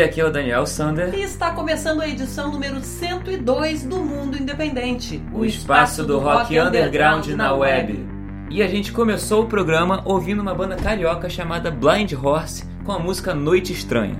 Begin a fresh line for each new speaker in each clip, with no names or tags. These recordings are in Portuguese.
E aqui é o Daniel Sander.
E está começando a edição número 102 do Mundo Independente.
O, o espaço, espaço do, do rock, rock underground, underground na web. web. E a gente começou o programa ouvindo uma banda carioca chamada Blind Horse com a música Noite Estranha.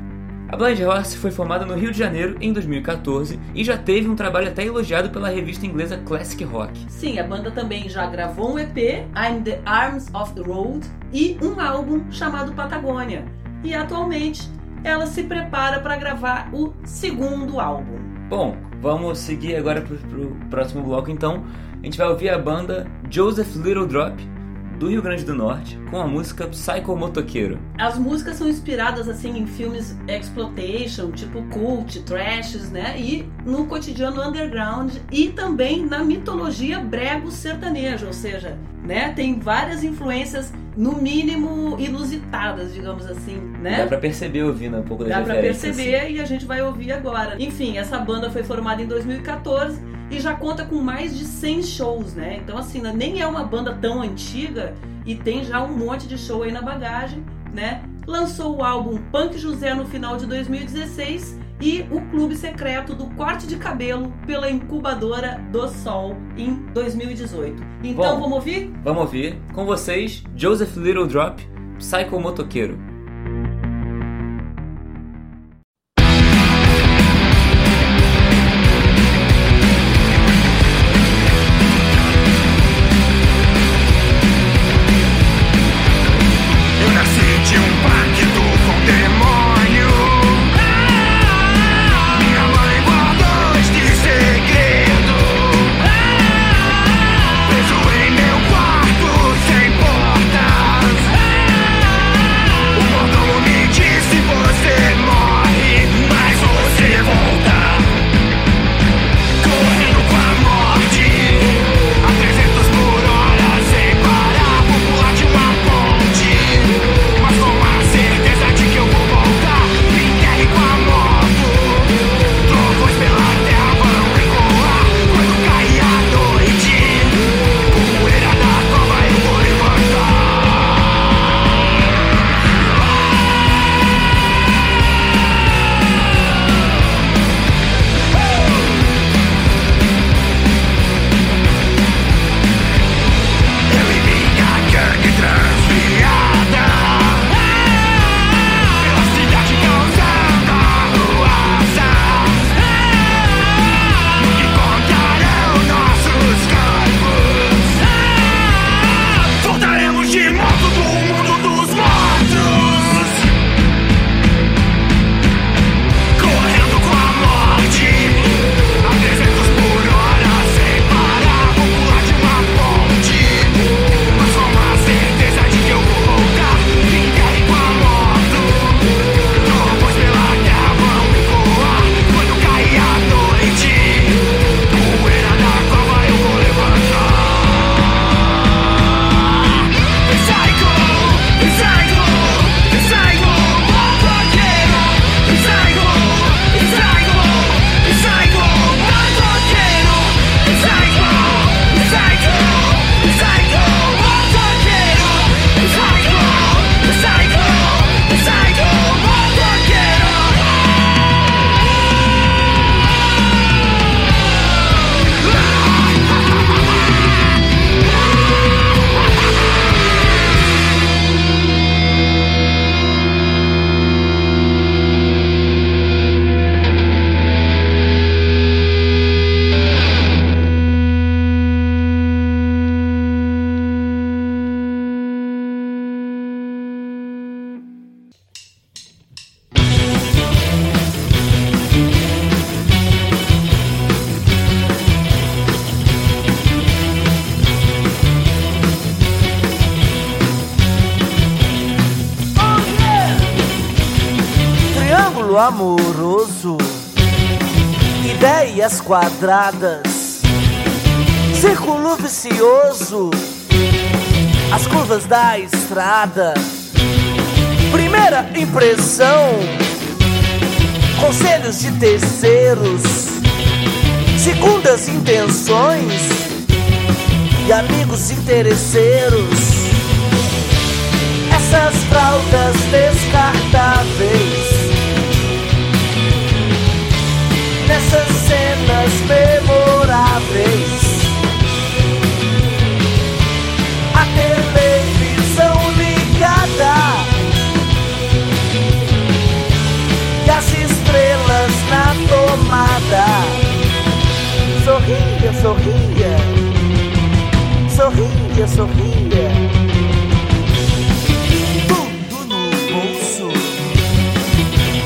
A Blind Horse foi formada no Rio de Janeiro em 2014 e já teve um trabalho até elogiado pela revista inglesa Classic Rock.
Sim, a banda também já gravou um EP, I'm the Arms of the Road, e um álbum chamado Patagônia. E atualmente ela se prepara para gravar o segundo álbum.
Bom, vamos seguir agora para o próximo bloco então. A gente vai ouvir a banda Joseph Little Drop do Rio Grande do Norte com a música Psycho Motoqueiro.
As músicas são inspiradas assim em filmes exploitation, tipo cult, trashes, né? E no cotidiano underground e também na mitologia brego sertanejo, ou seja, né, tem várias influências no mínimo inusitadas, digamos assim, né?
Dá pra perceber ouvindo um pouco da
Dá pra perceber assim. e a gente vai ouvir agora. Enfim, essa banda foi formada em 2014 e já conta com mais de 100 shows, né? Então, assim, né, nem é uma banda tão antiga e tem já um monte de show aí na bagagem, né? Lançou o álbum Punk José no final de 2016 e o Clube Secreto do Corte de Cabelo pela Incubadora do Sol em 2018. Então, Bom, vamos ouvir?
Vamos ouvir. Com vocês, Joseph Little Drop, Psycho Motoqueiro.
Quadradas, círculo vicioso, as curvas da estrada. Primeira impressão, conselhos de terceiros, segundas intenções. E amigos interesseiros. Nessas fraldas descartáveis cenas memoráveis. A televisão ligada. E as estrelas na tomada. Sorria, sorria. Sorria, sorria. Tudo no bolso.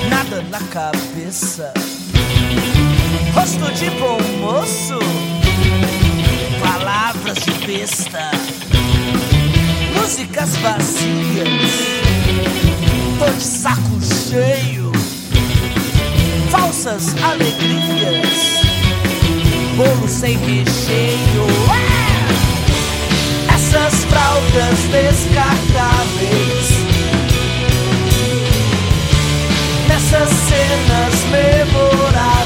Nada na cabeça Rosto de bom moço. Palavras de besta. Músicas vazias. Tô de saco cheio. Falsas alegrias. Bolo sem recheio. Ah! Essas fraldas descartáveis. Nessas cenas memoráveis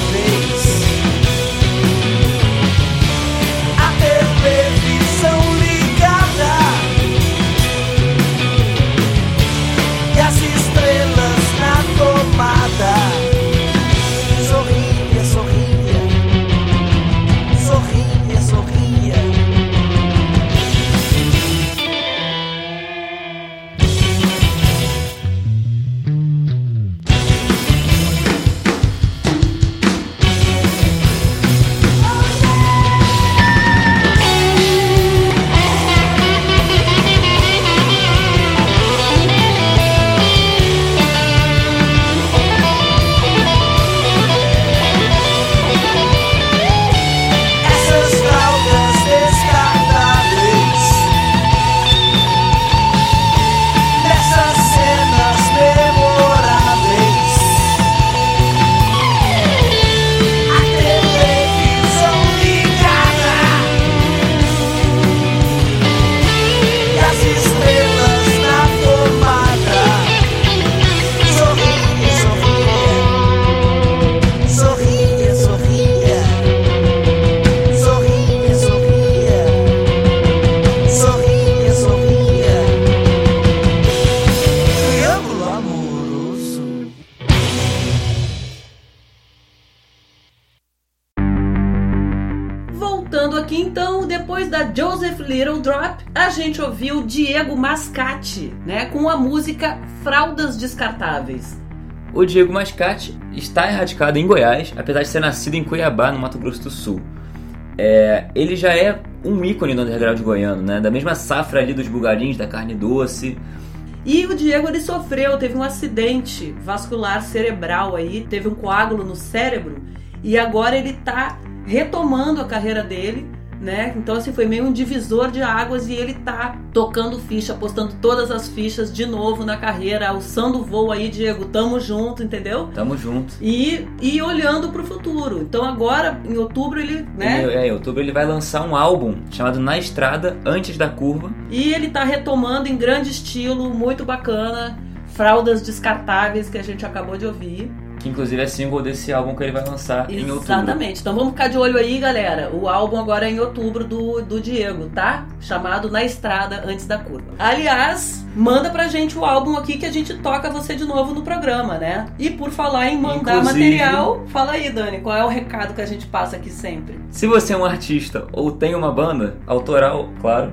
gente ouviu Diego Mascati, né, com a música Fraldas Descartáveis.
O Diego Mascate está erradicado em Goiás, apesar de ser nascido em Cuiabá, no Mato Grosso do Sul. É, ele já é um ícone do underground goiano, né? Da mesma safra ali dos bugadinhos, da carne doce.
E o Diego ele sofreu, teve um acidente vascular cerebral aí, teve um coágulo no cérebro e agora ele tá retomando a carreira dele, né? Então assim foi meio um divisor de águas e ele tá tocando ficha, postando todas as fichas de novo na carreira, alçando o voo aí, Diego, tamo junto, entendeu?
Tamo junto.
E, e olhando pro futuro. Então agora, em outubro, ele, né?
Em, é, em outubro ele vai lançar um álbum chamado Na Estrada, Antes da Curva.
E ele tá retomando em grande estilo, muito bacana. Fraldas descartáveis que a gente acabou de ouvir.
Que inclusive é single desse álbum que ele vai lançar em outubro.
Exatamente. Então vamos ficar de olho aí, galera. O álbum agora é em outubro do, do Diego, tá? Chamado Na Estrada Antes da Curva. Aliás, manda pra gente o álbum aqui que a gente toca você de novo no programa, né? E por falar em mandar
Inclusive-
material, fala aí, Dani, qual é o recado que a gente passa aqui sempre?
Se você é um artista ou tem uma banda, autoral, claro,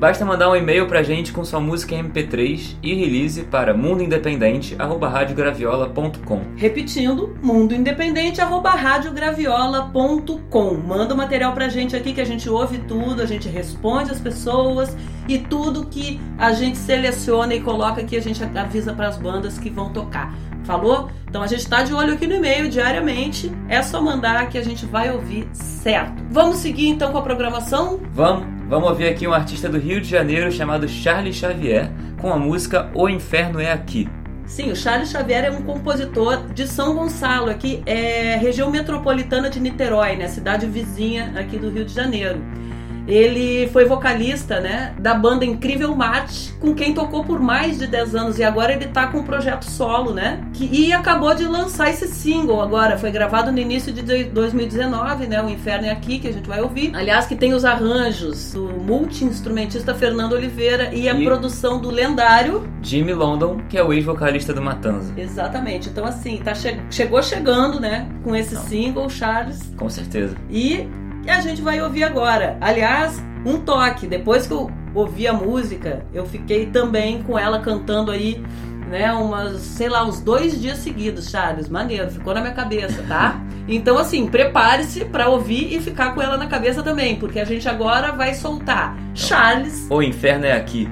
basta mandar um e-mail pra gente com sua música em MP3 e release para mundoindependente@radiograviola.com.
Repetindo, mundoindependente@radiograviola.com. Manda o material pra gente aqui que a gente ouve tudo, a gente responde as pessoas e tudo que a gente seleciona e coloca aqui a gente avisa para as bandas que vão tocar. Falou? Então a gente tá de olho aqui no e-mail diariamente. É só mandar que a gente vai ouvir certo. Vamos seguir então com a programação?
Vamos, vamos ouvir aqui um artista do Rio de Janeiro chamado Charlie Xavier com a música O Inferno é Aqui.
Sim, o Charles Xavier é um compositor de São Gonçalo, aqui é região metropolitana de Niterói, né, cidade vizinha aqui do Rio de Janeiro. Ele foi vocalista, né, da banda Incrível Marte, com quem tocou por mais de 10 anos e agora ele tá com um projeto solo, né? Que, e acabou de lançar esse single agora, foi gravado no início de 2019, né? O Inferno é aqui que a gente vai ouvir. Aliás, que tem os arranjos do multi-instrumentista Fernando Oliveira e a
E-
produção do lendário
Jimmy London, que é o ex-vocalista do Matanza.
Exatamente. Então, assim, tá che- chegou chegando, né? Com esse
Não.
single, Charles.
Com certeza.
E a gente vai ouvir agora. Aliás, um toque. Depois que eu ouvi a música, eu fiquei também com ela cantando aí, né? Umas, sei lá, uns dois dias seguidos, Charles. Maneiro, ficou na minha cabeça, tá? Então, assim, prepare-se pra ouvir e ficar com ela na cabeça também, porque a gente agora vai soltar Charles.
O inferno é aqui.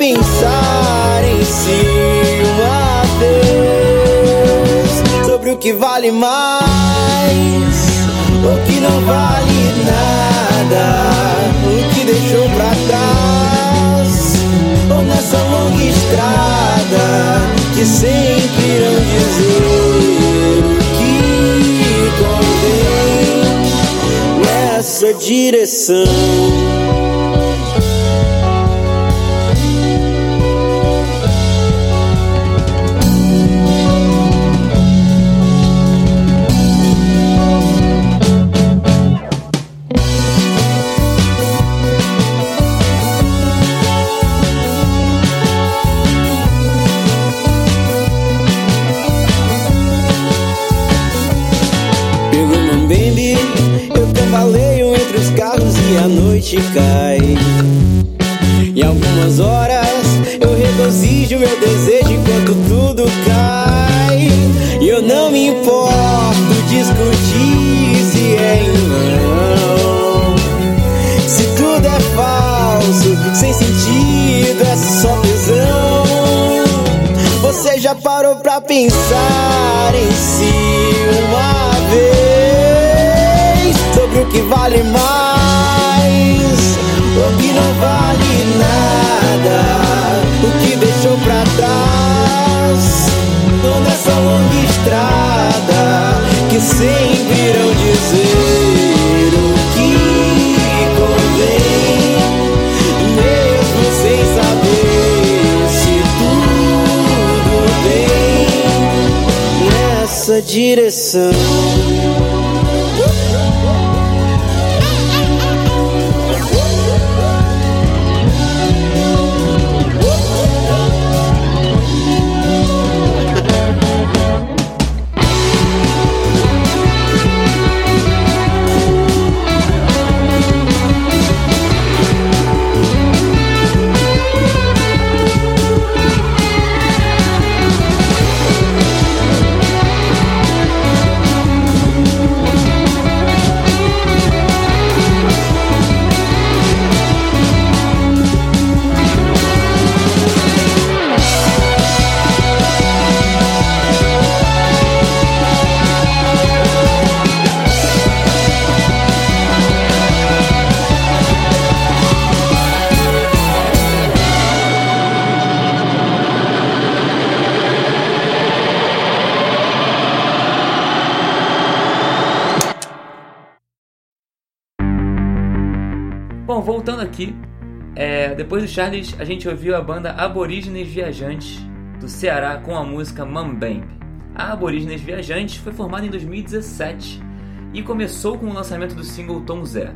Pensar em si uma vez sobre o que vale mais, o que não vale nada, o que deixou pra trás, ou nessa longa estrada que sempre irão dizer que convém nessa direção. Cai. Em algumas horas eu regozijo meu desejo enquanto tudo cai. E eu não me importo discutir se é em vão. Se tudo é falso, sem sentido, é só tesão. Você já parou pra pensar em si uma vez sobre o que vale mais, toda essa longa estrada que sempre irão dizer o que convém, mesmo sem saber se tudo bem nessa direção.
Depois do Charles a gente ouviu a banda Aborígenes Viajantes do Ceará com a música Mambembe. A Aborígenes Viajantes foi formada em 2017 e começou com o lançamento do single Tom Zé.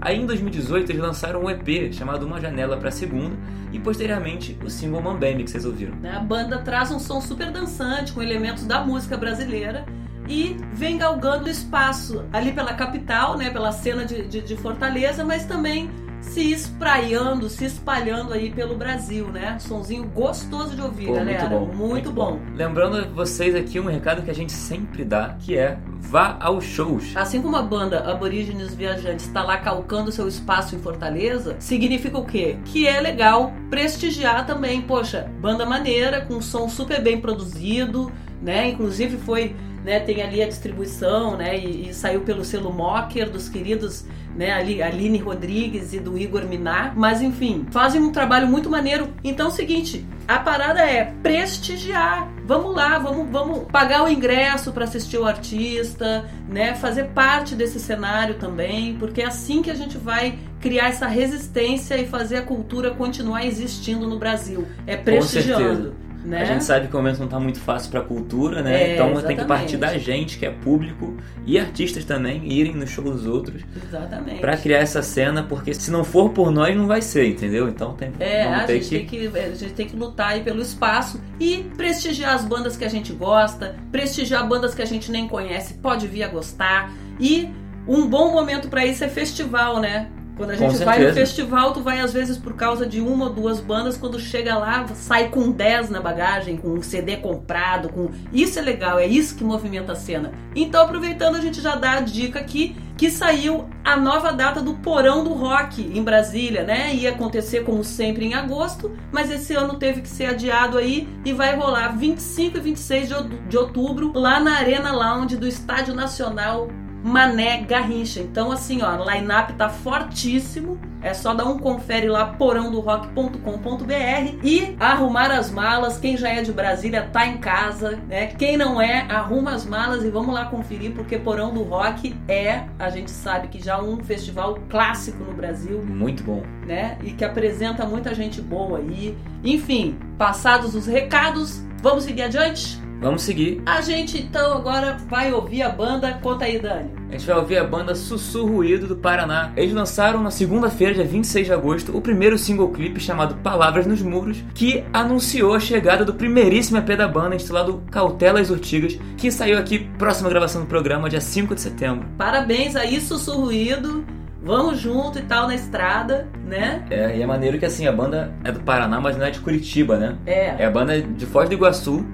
Aí em 2018 eles lançaram um EP chamado Uma Janela para Segunda e posteriormente o single Mambembe que vocês ouviram.
né? A banda traz um som super dançante com elementos da música brasileira e vem galgando espaço ali pela capital, né, pela cena de, de- de Fortaleza, mas também se espraiando, se espalhando aí pelo Brasil, né? Sonzinho gostoso de ouvir,
Pô,
galera.
muito bom,
Muito, bom.
Lembrando vocês aqui um recado que a gente sempre dá, que é vá aos shows.
Assim como a banda Aborígenes Viajantes está lá calcando seu espaço em Fortaleza, significa o quê? Que é legal prestigiar também, poxa, banda maneira, com som super bem produzido, né? Inclusive foi, né, tem ali a distribuição, né, e, e saiu pelo selo Mocker dos queridos, né, ali Aline Rodrigues e do Igor Minar, mas enfim, fazem um trabalho muito maneiro. Então é o seguinte, a parada é prestigiar. Vamos lá, vamos, vamos pagar o ingresso para assistir o artista, né? Fazer parte desse cenário também, porque é assim que a gente vai criar essa resistência e fazer a cultura continuar existindo no Brasil. É prestigiando. Né?
A gente sabe que o momento não tá muito fácil pra cultura, né?
É,
então tem que
exatamente.
partir da gente, que é público, e artistas também, irem no show dos outros
Exatamente.
pra criar essa cena, porque se não for por nós, não vai ser, entendeu? Então tem,
É, a gente,
que...
tem que, a gente tem que lutar aí pelo espaço e prestigiar as bandas que a gente gosta, prestigiar bandas que a gente nem conhece, pode vir a gostar. E um bom momento pra isso é festival, né? Quando a
Com
gente vai no festival, tu vai às vezes por causa de uma ou duas bandas, quando chega lá, sai com 10 na bagagem, com um CD comprado, com. Isso é legal, é isso que movimenta a cena. Então, aproveitando, a gente já dá a dica aqui que saiu a nova data do Porão do Rock em Brasília, né? Ia acontecer como sempre em agosto, mas esse ano teve que ser adiado aí e vai rolar 25 e 26 de out- de outubro lá na Arena Lounge do Estádio Nacional Mané Garrincha. Então, assim, ó, line-up tá fortíssimo. É só dar um confere lá, porãodorock.com.br e arrumar as malas. Quem já é de Brasília tá em casa, né? Quem não é, arruma as malas e vamos lá conferir, porque Porão do Rock é, a gente sabe que já um festival clássico no Brasil,
Muito bom.
né? E que apresenta muita gente boa aí. Enfim, passados os recados, vamos seguir adiante?
Vamos seguir.
A gente então agora vai ouvir a banda. Conta aí, Dani.
A gente vai ouvir a banda Sussurruído do Paraná. Eles lançaram na segunda-feira, dia 26 de agosto, o primeiro single clipe chamado Palavras nos Muros, que anunciou a chegada do primeiríssimo EP da banda, intitulado Cautelas Urtigas, que saiu aqui próxima gravação do programa, dia 5 de setembro.
Parabéns aí, Sussurruído. Vamos junto e tal na estrada, né?
É, e é maneiro que assim, a banda é do Paraná, mas não é de Curitiba, né?
É.
É a banda de Foz do Iguaçu,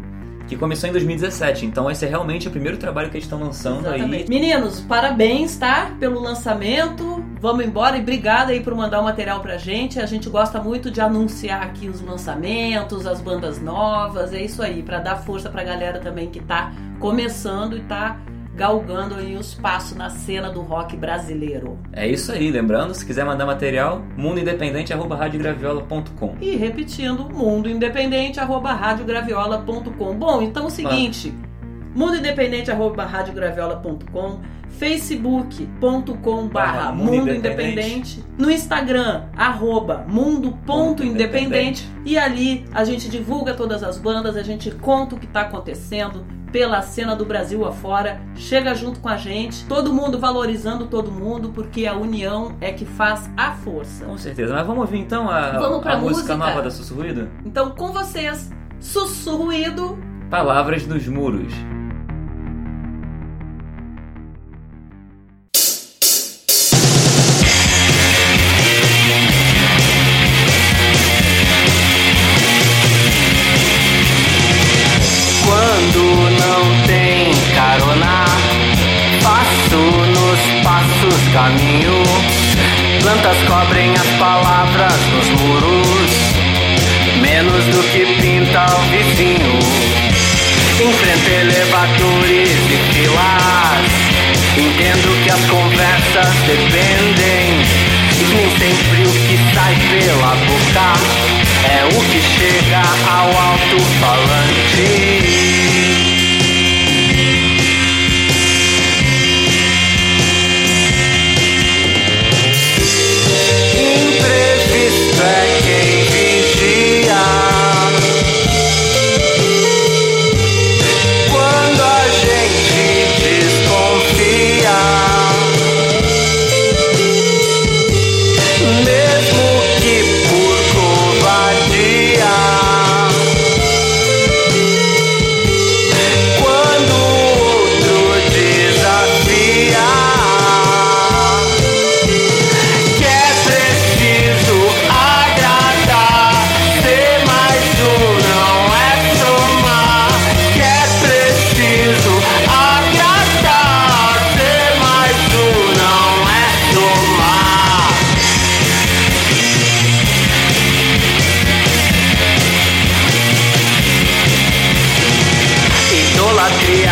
que começou em 2017. Então esse é realmente o primeiro trabalho que eles estão lançando aí.
Exatamente. Meninos, parabéns, tá? Pelo lançamento. Vamos embora e obrigada aí por mandar o material pra gente. A gente gosta muito de anunciar aqui os lançamentos, as bandas novas. É isso aí, pra dar força pra galera também que tá começando e tá galgando aí os passos na cena do rock brasileiro.
É isso aí, lembrando, se quiser mandar material, mundoindependente.com.
E repetindo, mundo independente arroba radiograviola.com. Bom, então é o seguinte, mundo independente arroba radiograviola.com, facebook.com barra
Mundo
mundo
Independente.
no Instagram arroba mundo.independente e ali a gente divulga todas as bandas, a gente conta o que está acontecendo pela cena do Brasil afora, chega junto com a gente, todo mundo valorizando todo mundo, porque a união é que faz a força.
Com certeza. Mas vamos ouvir então a, a música,
música?
nova da Sussurruído?
Então, com vocês, Sussurruído.
Palavras nos Muros.
Plantas cobrem as palavras nos muros, menos do que pinta o vizinho. Enfrento elevadores e filas, entendo que as conversas dependem. E nem sempre o que sai pela boca é o que chega ao alto-falante.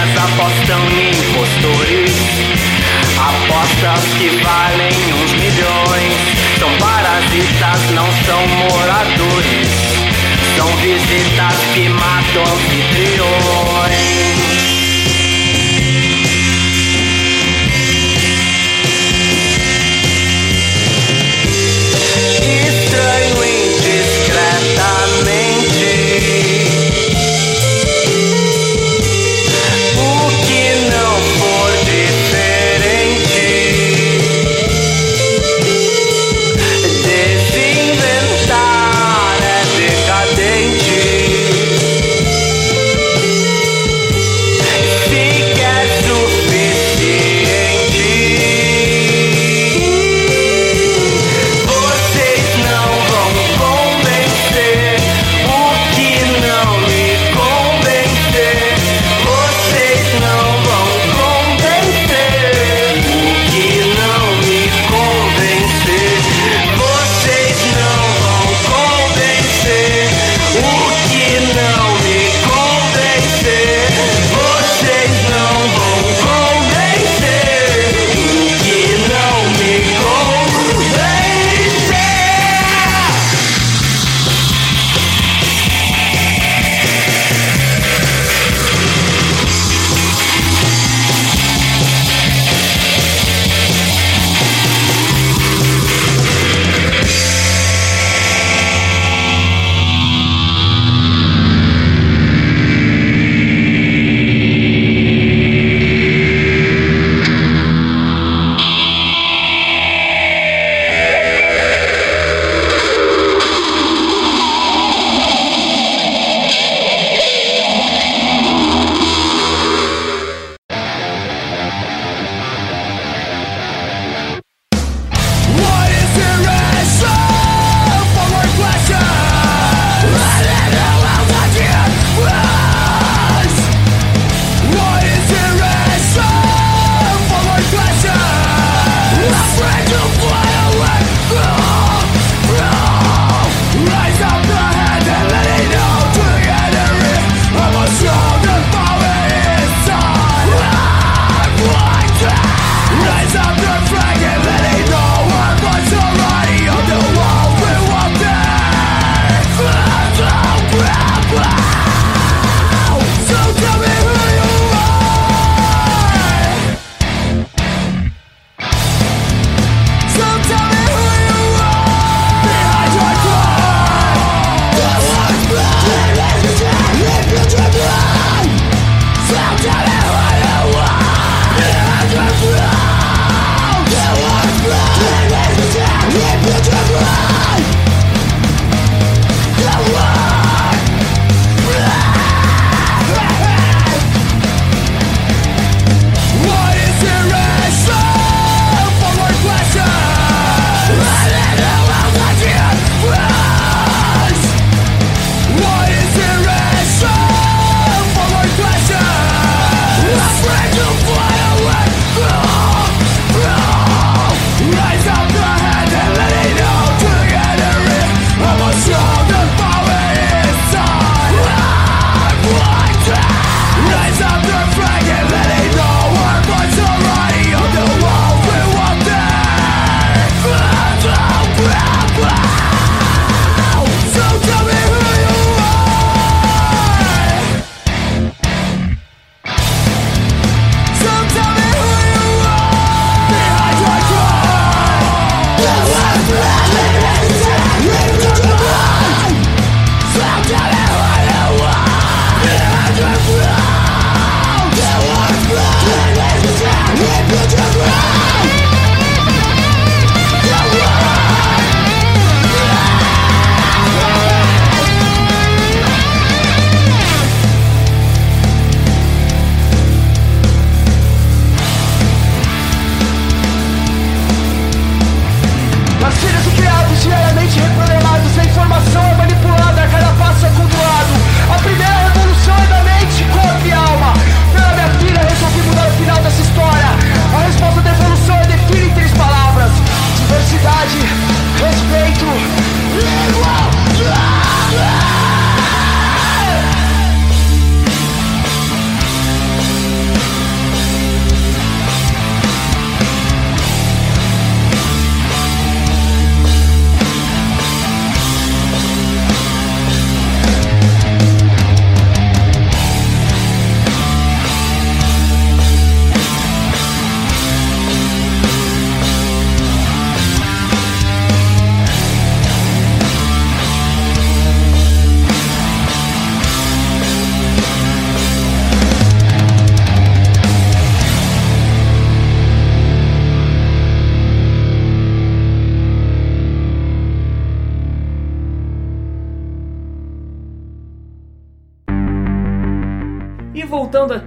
Idolatrias apostam em impostores. Apostas que valem uns milhões. São parasitas, não são moradores. São visitas que matam anfitriões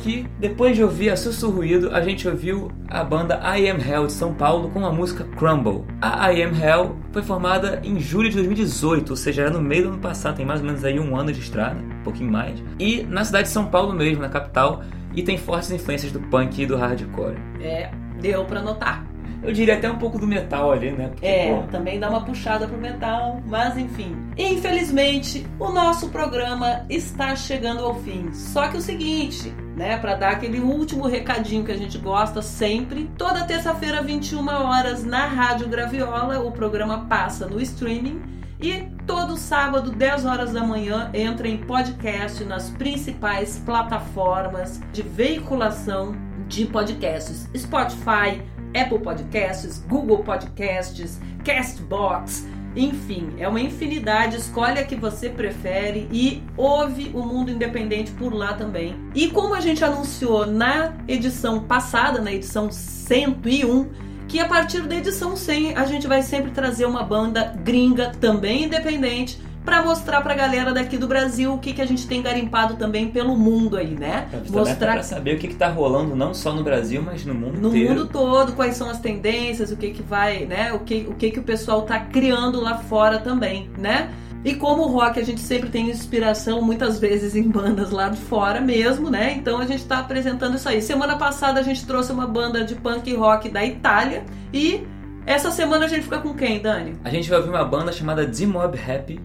aqui, depois de ouvir a Sussurruído, a gente ouviu a banda I Am Hell de São Paulo com a música Crumble. A I Am Hell foi formada em julho de 2018, ou seja, era no meio do ano passado, tem mais ou menos aí um ano de estrada, um pouquinho mais. E na cidade de São Paulo mesmo, na capital, e tem fortes influências do punk e do hardcore.
É, deu pra notar.
Eu diria até um pouco do metal ali, né?
Porque, é, pô... também dá uma puxada pro metal, mas enfim. Infelizmente, o nosso programa está chegando ao fim. Só que o seguinte, né, para dar aquele último recadinho que a gente gosta sempre, toda terça-feira 21 horas na Rádio Graviola, o programa passa no streaming e todo sábado, 10 horas da manhã, entra em podcast nas principais plataformas de veiculação de podcasts: Spotify, Apple Podcasts, Google Podcasts, Castbox, enfim, é uma infinidade. Escolhe a que você prefere e ouve o Mundo Independente por lá também. E como a gente anunciou na edição passada, na edição 101, que a partir da edição 100 a gente vai sempre trazer uma banda gringa também independente para mostrar pra galera daqui do Brasil o que, que a gente tem garimpado também pelo mundo aí, né?
mostrar para saber o que, que tá rolando não só no Brasil, mas no mundo
no
inteiro.
No mundo todo, quais são as tendências, o que que vai, né? O que o que, que o pessoal tá criando lá fora também, né? E como o rock a gente sempre tem inspiração muitas vezes em bandas lá de fora mesmo, né? Então a gente está apresentando isso aí. Semana passada a gente trouxe uma banda de punk rock da Itália e essa semana a gente fica com quem, Dani?
A gente vai ouvir uma banda chamada D-Mob Happy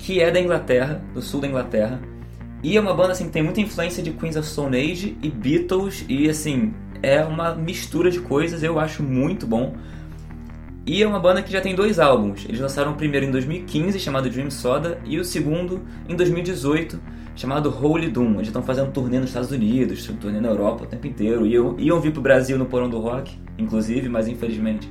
que é da Inglaterra, do sul da Inglaterra. E é uma banda assim que tem muita influência de Queens of Stone Age e Beatles e assim, é uma mistura de coisas, eu acho muito bom. E é uma banda que já tem dois álbuns. Eles lançaram o primeiro em 2015, chamado Dream Soda, e o segundo em 2018, chamado Holy Doom. Eles estão fazendo turnê nos Estados Unidos, turnê na Europa o tempo inteiro. E iam, iam vir pro Brasil no Porão do Rock, inclusive, mas infelizmente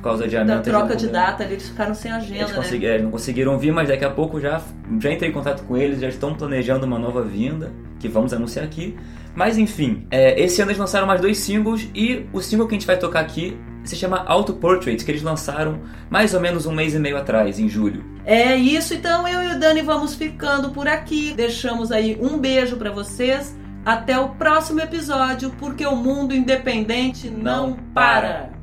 por causa de
Da troca de data, eles ficaram sem agenda,
eles
né?
É, não conseguiram vir, mas daqui a pouco já, já entrei em contato com eles, já estão planejando uma nova vinda, que vamos anunciar aqui. Mas enfim, é, esse ano eles lançaram mais dois singles e o single que a gente vai tocar aqui se chama Auto Portrait, que eles lançaram mais ou menos um mês e meio atrás, em julho.
É isso, então eu e o Dani vamos ficando por aqui. Deixamos aí um beijo para vocês. Até o próximo episódio, porque o mundo independente não, não para.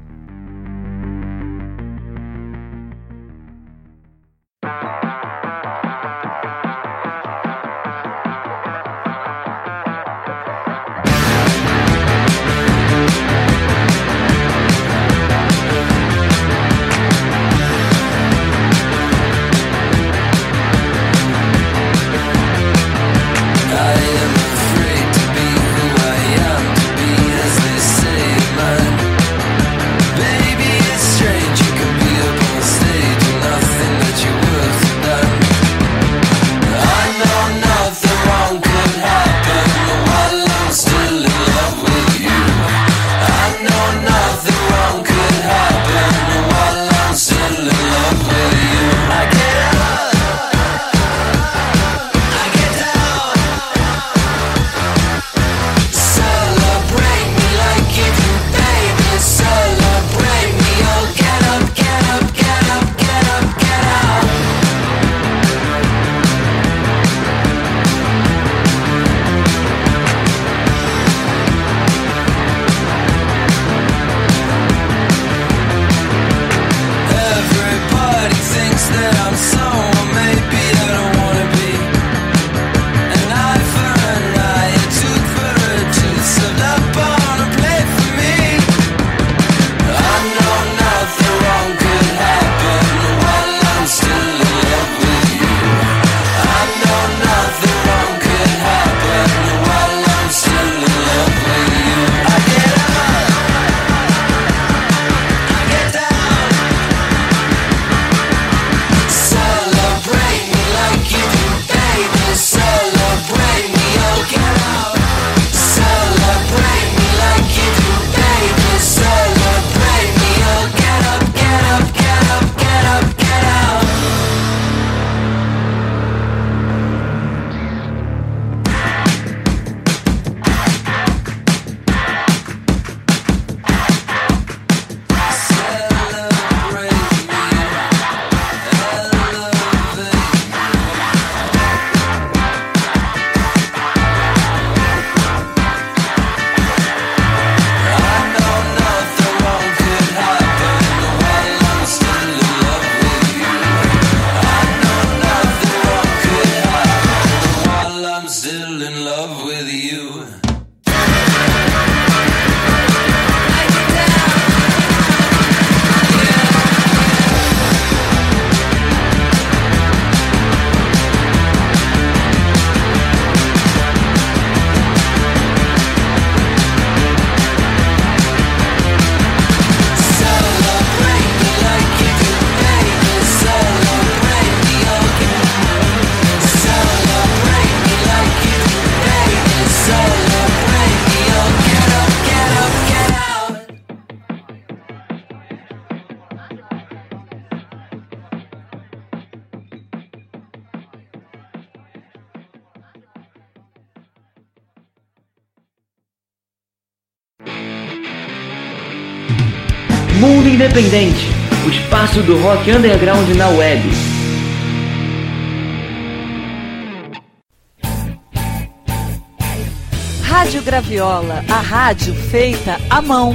Independente, o espaço do rock underground na web.
Rádio Graviola, a rádio feita à mão.